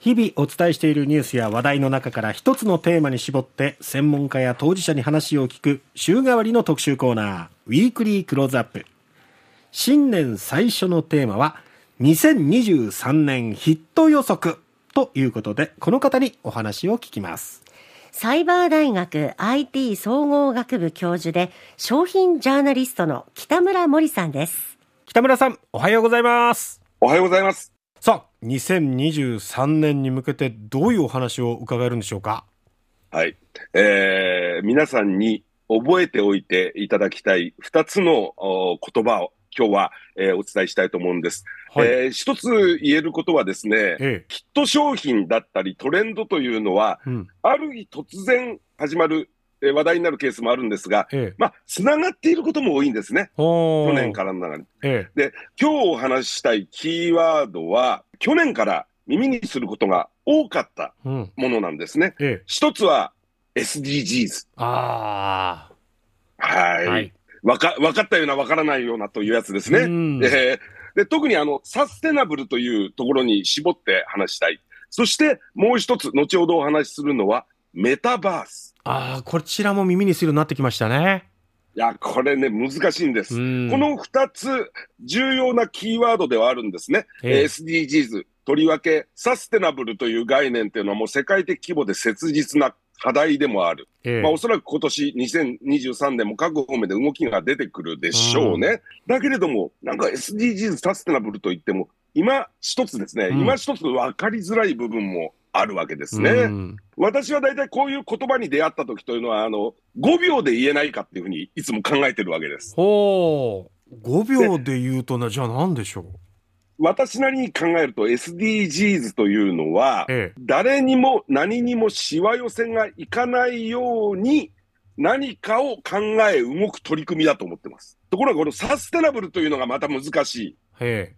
日々お伝えしているニュースや話題の中から一つのテーマに絞って専門家や当事者に話を聞く週替わりの特集コーナーウィークリークローズアップ。新年最初のテーマは2023年ヒット予測。ということでこの方にお話を聞きます。サイバー大学 IT 総合学部教授で商品ジャーナリストの北村森さんです。北村さんおはようございます。おはようございます。さあ2023年に向けてどういうお話を伺えるんでしょうか？はい、えー、皆さんに覚えておいていただきたい2つの言葉を今日は、えー、お伝えしたいと思うんです。はい、えー、一つ言えることはですね、ええ、ヒット商品だったりトレンドというのは、うん、ある日突然始まるえ話題になるケースもあるんですが、ええ、まあ、つながっていることも多いんですね。去年からの中に、ええ。で、今日お話ししたいキーワードは、去年から耳にすることが多かったものなんですね。うんええ、一つは SDGs。ああ。はい。はいわか、分かったような分からないようなというやつですね。えー、で特にあの、サステナブルというところに絞って話したい。そしてもう一つ、後ほどお話しするのは、メタバース。ああ、こちらも耳にするようになってきましたね。いや、これね、難しいんです。この二つ、重要なキーワードではあるんですね。えー、SDGs、とりわけ、サステナブルという概念っていうのはもう世界的規模で切実な課題でもある。ええ、まあ、おそらく今年2023年も各方面で動きが出てくるでしょうね。うん、だけれども、なんか SDGs サステナブルといっても、今一つですね、うん、今一つ分かりづらい部分もあるわけですね。うん、私は大体こういう言葉に出会った時というのは、あの、5秒で言えないかっていうふうにいつも考えてるわけです。ほう。5秒で言うとな、じゃあ何でしょう？私なりに考えると SDGs というのは、ええ、誰にも何にもしわ寄せがいかないように何かを考え動く取り組みだと思ってます。ところがこのサステナブルというのがまた難しい。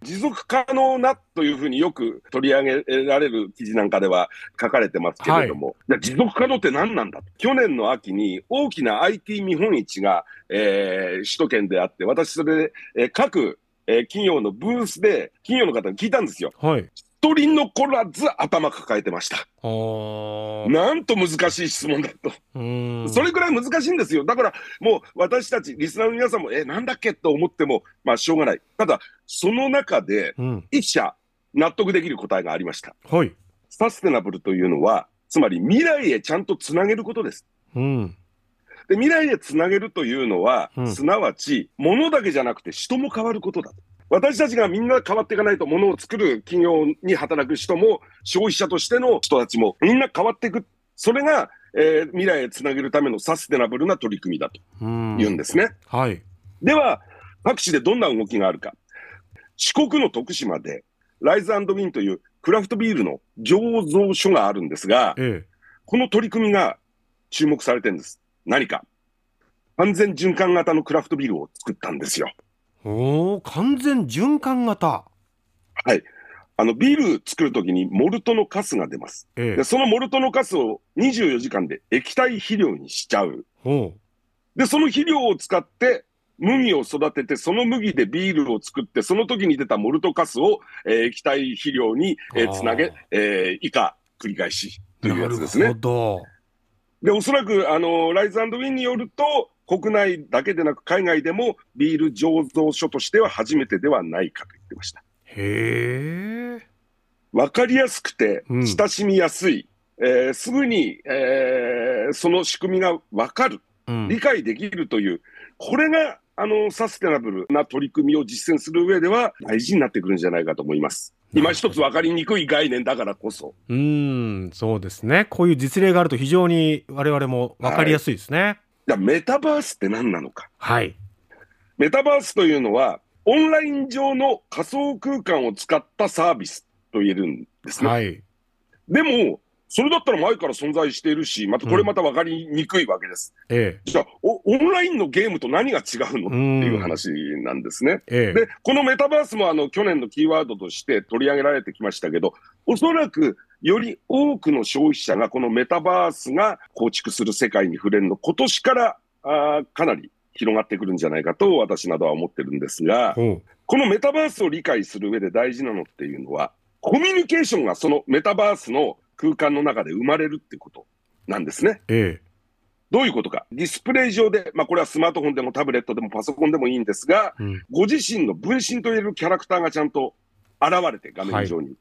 持続可能なというふうによく取り上げられる記事なんかでは書かれてますけれども、はい、持続可能って何なんだ去年の秋に大きな IT 見本市が、えー、首都圏であって、私それで、えー、各えー、企業のブースで、企業の方に聞いたんですよ。はい。一人残らず頭抱えてました。なんと難しい質問だと。それぐらい難しいんですよ。だからもう私たち、リスナーの皆さんも、え、なんだっけと思っても、まあしょうがない。ただ、その中で、一社納得できる答えがありました。はい。サステナブルというのは、つまり未来へちゃんとつなげることです。うん。で未来へつなげるというのは、うん、すなわち、物だけじゃなくて人も変わることだと。私たちがみんな変わっていかないと、物を作る企業に働く人も、消費者としての人たちも、みんな変わっていく。それが、えー、未来へつなげるためのサステナブルな取り組みだというんですね。はい。では、各地でどんな動きがあるか。四国の徳島で、ライズウィンというクラフトビールの醸造所があるんですが、ええ、この取り組みが注目されてるんです。何か完全循環型のクラフトビールを作ったんですよ。お完全循環型はい。あの、ビール作るときにモルトのカスが出ます、ええ、で。そのモルトのカスを24時間で液体肥料にしちゃう。で、その肥料を使って麦を育てて、その麦でビールを作って、その時に出たモルトカスを、えー、液体肥料に、えー、つなげ、えー、以下繰り返しというやつですね。なるほど。で、おそらく、あの、ライズウィンによると、国内だけでなく海外でもビール醸造所としては初めてではないかと言ってました。へえ。わかりやすくて、親しみやすい、うん、えー、すぐに、えー、その仕組みがわかる、うん、理解できるという、これがあのサステナブルな取り組みを実践する上では大事になってくるんじゃないかと思います。今一つ分かりにくい概念だからこそ。うん、そうですね。こういう実例があると非常に我々も分かりやすいですね。はい、じゃメタバースって何なのか？はい。メタバースというのは、オンライン上の仮想空間を使ったサービスと言えるんですね。はい。でも、それだったら前から存在しているし、またこれまた分かりにくいわけです。うん、ええ、じゃあオンラインのゲームと何が違うのっていう話なんですね。ええ、で、このメタバースもあの去年のキーワードとして取り上げられてきましたけど、おそらくより多くの消費者がこのメタバースが構築する世界に触れるの、今年からあかなり広がってくるんじゃないかと私などは思ってるんですが、うん、このメタバースを理解する上で大事なのっていうのは、コミュニケーションがそのメタバースの空間の中で生まれるってことなんですね。ええ。どういうことか。ディスプレイ上で、まあこれはスマートフォンでもタブレットでもパソコンでもいいんですが、うん、ご自身の分身といえるキャラクターがちゃんと現れて、画面上に。はい、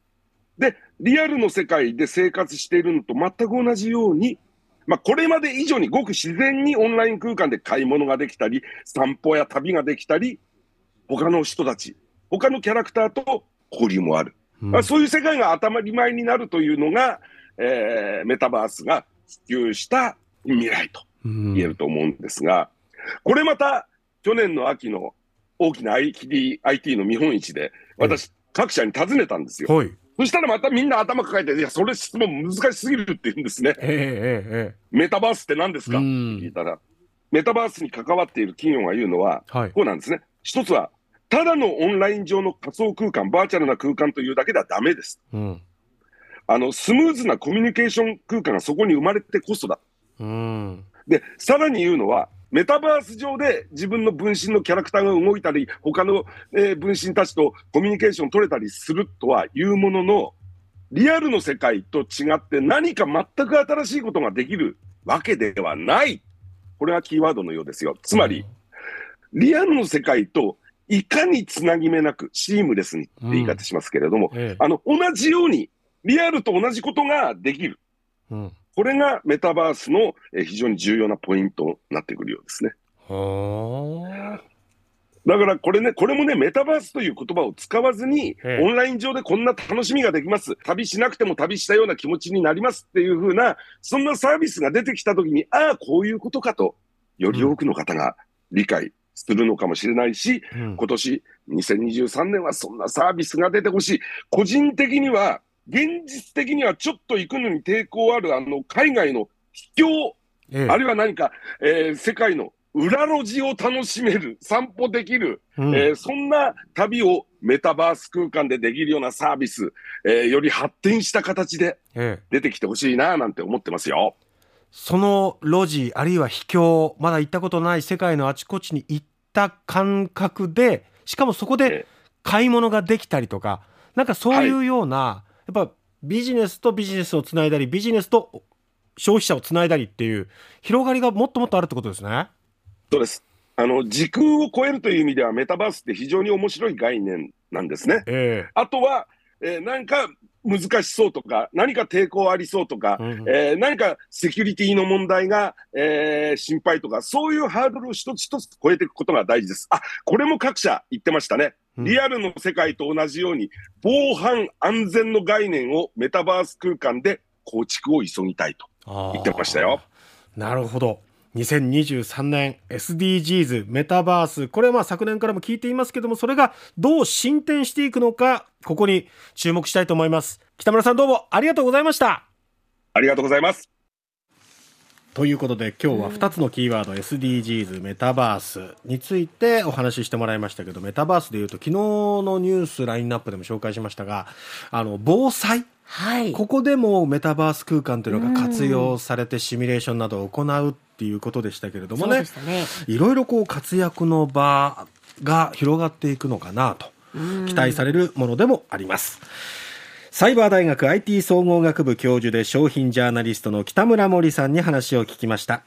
で、リアルの世界で生活しているのと全く同じように、まあこれまで以上にごく自然にオンライン空間で買い物ができたり、散歩や旅ができたり、他の人たち、他のキャラクターと交流もある。うん、そういう世界が当たり前になるというのが、えー、メタバースが普及した未来と言えると思うんですが、これまた去年の秋の大きな IT, IT の見本市で、私、各社に尋ねたんですよ。はい、そしたらまたみんな頭抱えて、いや、それ質問難しすぎるって言うんですね。えメタバースって何ですか？って聞いたら、メタバースに関わっている企業が言うのは、はい、こうなんですね。一つは、ただのオンライン上の仮想空間、バーチャルな空間というだけではダメです。うん、あの、スムーズなコミュニケーション空間がそこに生まれてこそだ。うん、で、さらに言うのは、メタバース上で自分の分身のキャラクターが動いたり、他の、えー、分身たちとコミュニケーション取れたりするとはいうものの、リアルの世界と違って何か全く新しいことができるわけではない。これがキーワードのようですよ。つまり、リアルの世界といかにつなぎ目なく、シームレスにって言い方しますけれども、うんええ、あの、同じように、リアルと同じことができる。うん、これがメタバースの非常に重要なポイントになってくるようですね。だからこれね、これもね、メタバースという言葉を使わずに、オンライン上でこんな楽しみができます。旅しなくても旅したような気持ちになりますっていうふうな、そんなサービスが出てきたときに、ああ、こういうことかと、より多くの方が理解するのかもしれないし、うん、今年2023年はそんなサービスが出てほしい。個人的には、現実的にはちょっと行くのに抵抗ある、あの、海外の秘境、ええ、あるいは何か、えー、世界の裏路地を楽しめる、散歩できる、うん、えー、そんな旅をメタバース空間でできるようなサービス、えー、より発展した形で出てきてほしいな、なんて思ってますよ。その路地、あるいは秘境、まだ行ったことない世界のあちこちに行った感覚で、しかもそこで買い物ができたりとか、なんかそういうような、はい、やっぱビジネスとビジネスをつないだり、ビジネスと消費者をつないだりっていう、広がりがもっともっとあるってことですね。そうです。あの、時空を超えるという意味では、メタバースって非常に面白い概念なんですね。えー、あとは、えー、なんか難しそうとか、何か抵抗ありそうとか、うん、えー、何かセキュリティの問題が、えー、心配とか、そういうハードルを一つ一つ超えていくことが大事です。あ、これも各社言ってましたね。リアルの世界と同じように、防犯安全の概念をメタバース空間で構築を急ぎたいと。言ってましたよ。なるほど。2023年 SDGs メタバース。これはまあ昨年からも聞いていますけどもそれがどう進展していくのかここに注目したいと思います。北村さんどうもありがとうございました。ありがとうございますということで今日は2つのキーワード、SDGs メタバースについてお話ししてもらいましたけどメタバースでいうと昨日のニュースラインナップでも紹介しましたがあの防災？はい、ここでもメタバース空間というのが活用されてシミュレーションなどを行うっていうことでしたけれどもね、ね、いろいろこう活躍の場が広がっていくのかなと期待されるものでもあります。サイバー大学 IT 総合学部教授で商品ジャーナリストの北村森さんに話を聞きました。